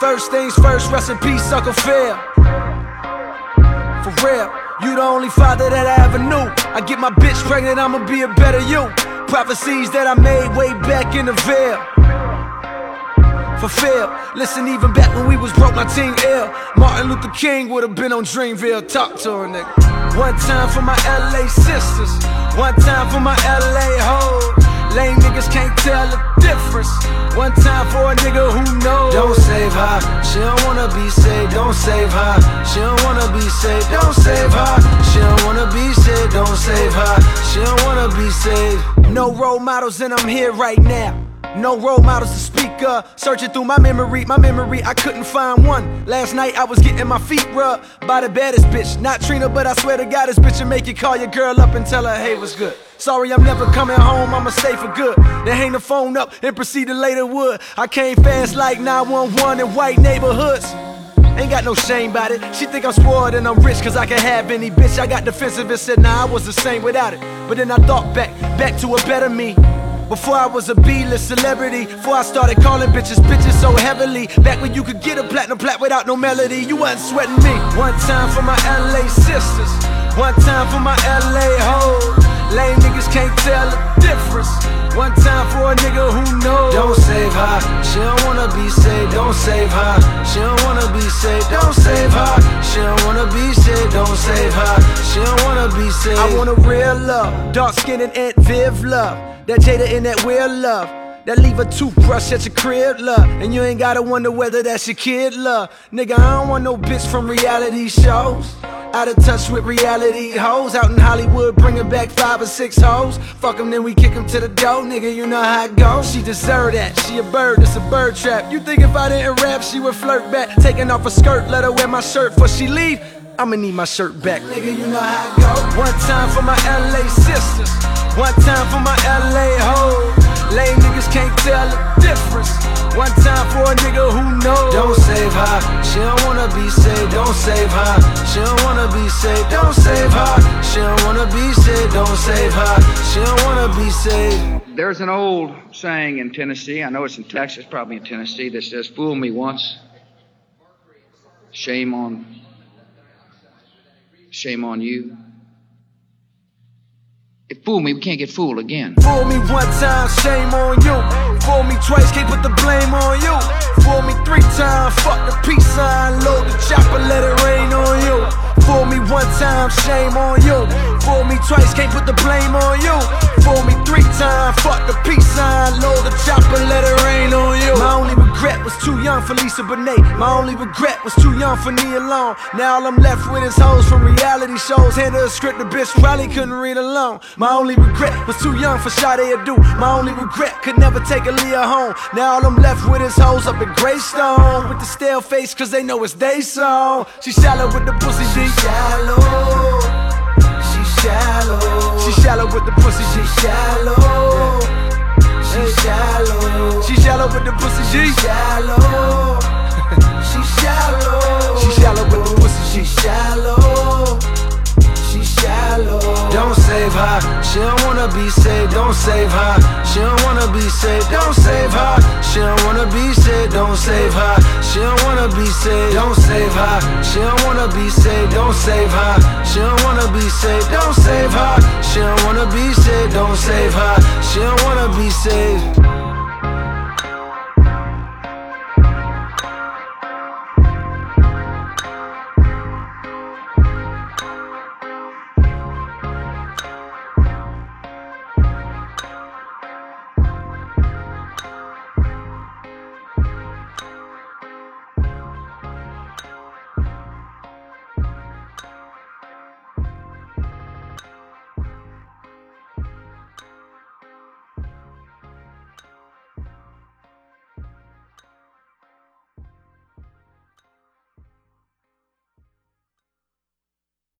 First things first, rest in peace, Uncle. For real, you the only father that I ever knew. I get my bitch pregnant, I'ma be a better you. Prophecies that I made way back in the Ville. Fulfill. Listen, even back when we was broke, my team ill. Martin Luther King would have been on Dreamville. Talk to a nigga. One time for my LA sisters. One time for my LA hoes. Lame niggas can't tell the difference. One time for a nigga who knows. Don't save her. She don't wanna be saved. Don't save her. She don't wanna be saved. Don't save her. She don't wanna be saved. Don't save her. She don't wanna be saved. No role models, and I'm here right now. No role models to speak of. Searching through my memory, my memory, I couldn't find one. Last night I was getting my feet rubbed by the baddest bitch. Not Trina, but I swear to God, this bitch will make you call your girl up and tell her, hey, what's good? Sorry, I'm never coming home, I'ma stay for good. Then hang the phone up and proceed to later wood. I came fast like 911 in white neighborhoods. Ain't got no shame about it. She think I'm spoiled and I'm rich cause I can have any bitch. I got defensive and said, nah, I was the same without it. But then I thought back, back to a better me. Before I was a B-list celebrity, before I started calling bitches bitches so heavily. Back when you could get a platinum plat without no melody, you wasn't sweating me. One time for my LA sisters, one time for my LA hoes. Lame niggas can't tell the difference. One time for a nigga who knows. Don't save her, she don't wanna be saved. Don't save her, she don't wanna be saved. Don't save her, she don't wanna be saved. Don't save her, she don't wanna be saved. I want a real love, dark skin and Aunt Viv love. That Jada in that weird love. That leave a toothbrush at your crib, love. And you ain't gotta wonder whether that's your kid, love. Nigga, I don't want no bitch from reality shows. Out of touch with reality hoes. Out in Hollywood, bringing back five or six hoes. Fuck them, then we kick them to the door, nigga. You know how it goes. She deserve that. She a bird, it's a bird trap. You think if I didn't rap, she would flirt back? Taking off her skirt, let her wear my shirt before she leave. I'ma need my shirt back. Nigga, you know how it goes. One time for my LA sisters. One time for my LA can't tell the difference. One time for a nigga who knows. Don't save her. She don't wanna be saved. Don't save her. She don't wanna be saved. Don't save her. She don't wanna be saved. Don't save her. She don't wanna be saved. There's an old saying in Tennessee, I know it's in Texas, probably in Tennessee, that says, Fool me once, shame on shame on you. If fool me, we can't get fooled again. Fool me one time, shame on you. Fool me twice, can't put the blame on you. Fool me three times, fuck the peace sign, load the chopper, let it rain on you. Fool me one time, shame on you. Fool me twice, can't put the blame on you. Fool me too young for Lisa Bonet. My only regret was too young for Nia Long. Now all I'm left with is hoes from reality shows. Hand her a script the bitch probably couldn't read alone. My only regret was too young for Sade Adu. My only regret could never take Aaliyah home. Now all I'm left with is hoes up in Greystone. With the stale face, cause they know it's they song. She shallow with the pussy, she shallow. She shallow. She shallow with the pussy, she shallow. She shallow. She shallow with the pussy, she shallow. She shallow. She shallow with the pussy, she shallow. She shallow. Don't save her. She don't wanna be saved. Don't save her. She don't wanna be saved. Don't save her. She don't wanna be. Don't save her. She don't wanna be saved. Don't save her. She don't wanna be saved. Don't save her. She don't wanna be saved. Don't save her. She don't wanna be saved. Don't save her. She don't wanna be saved.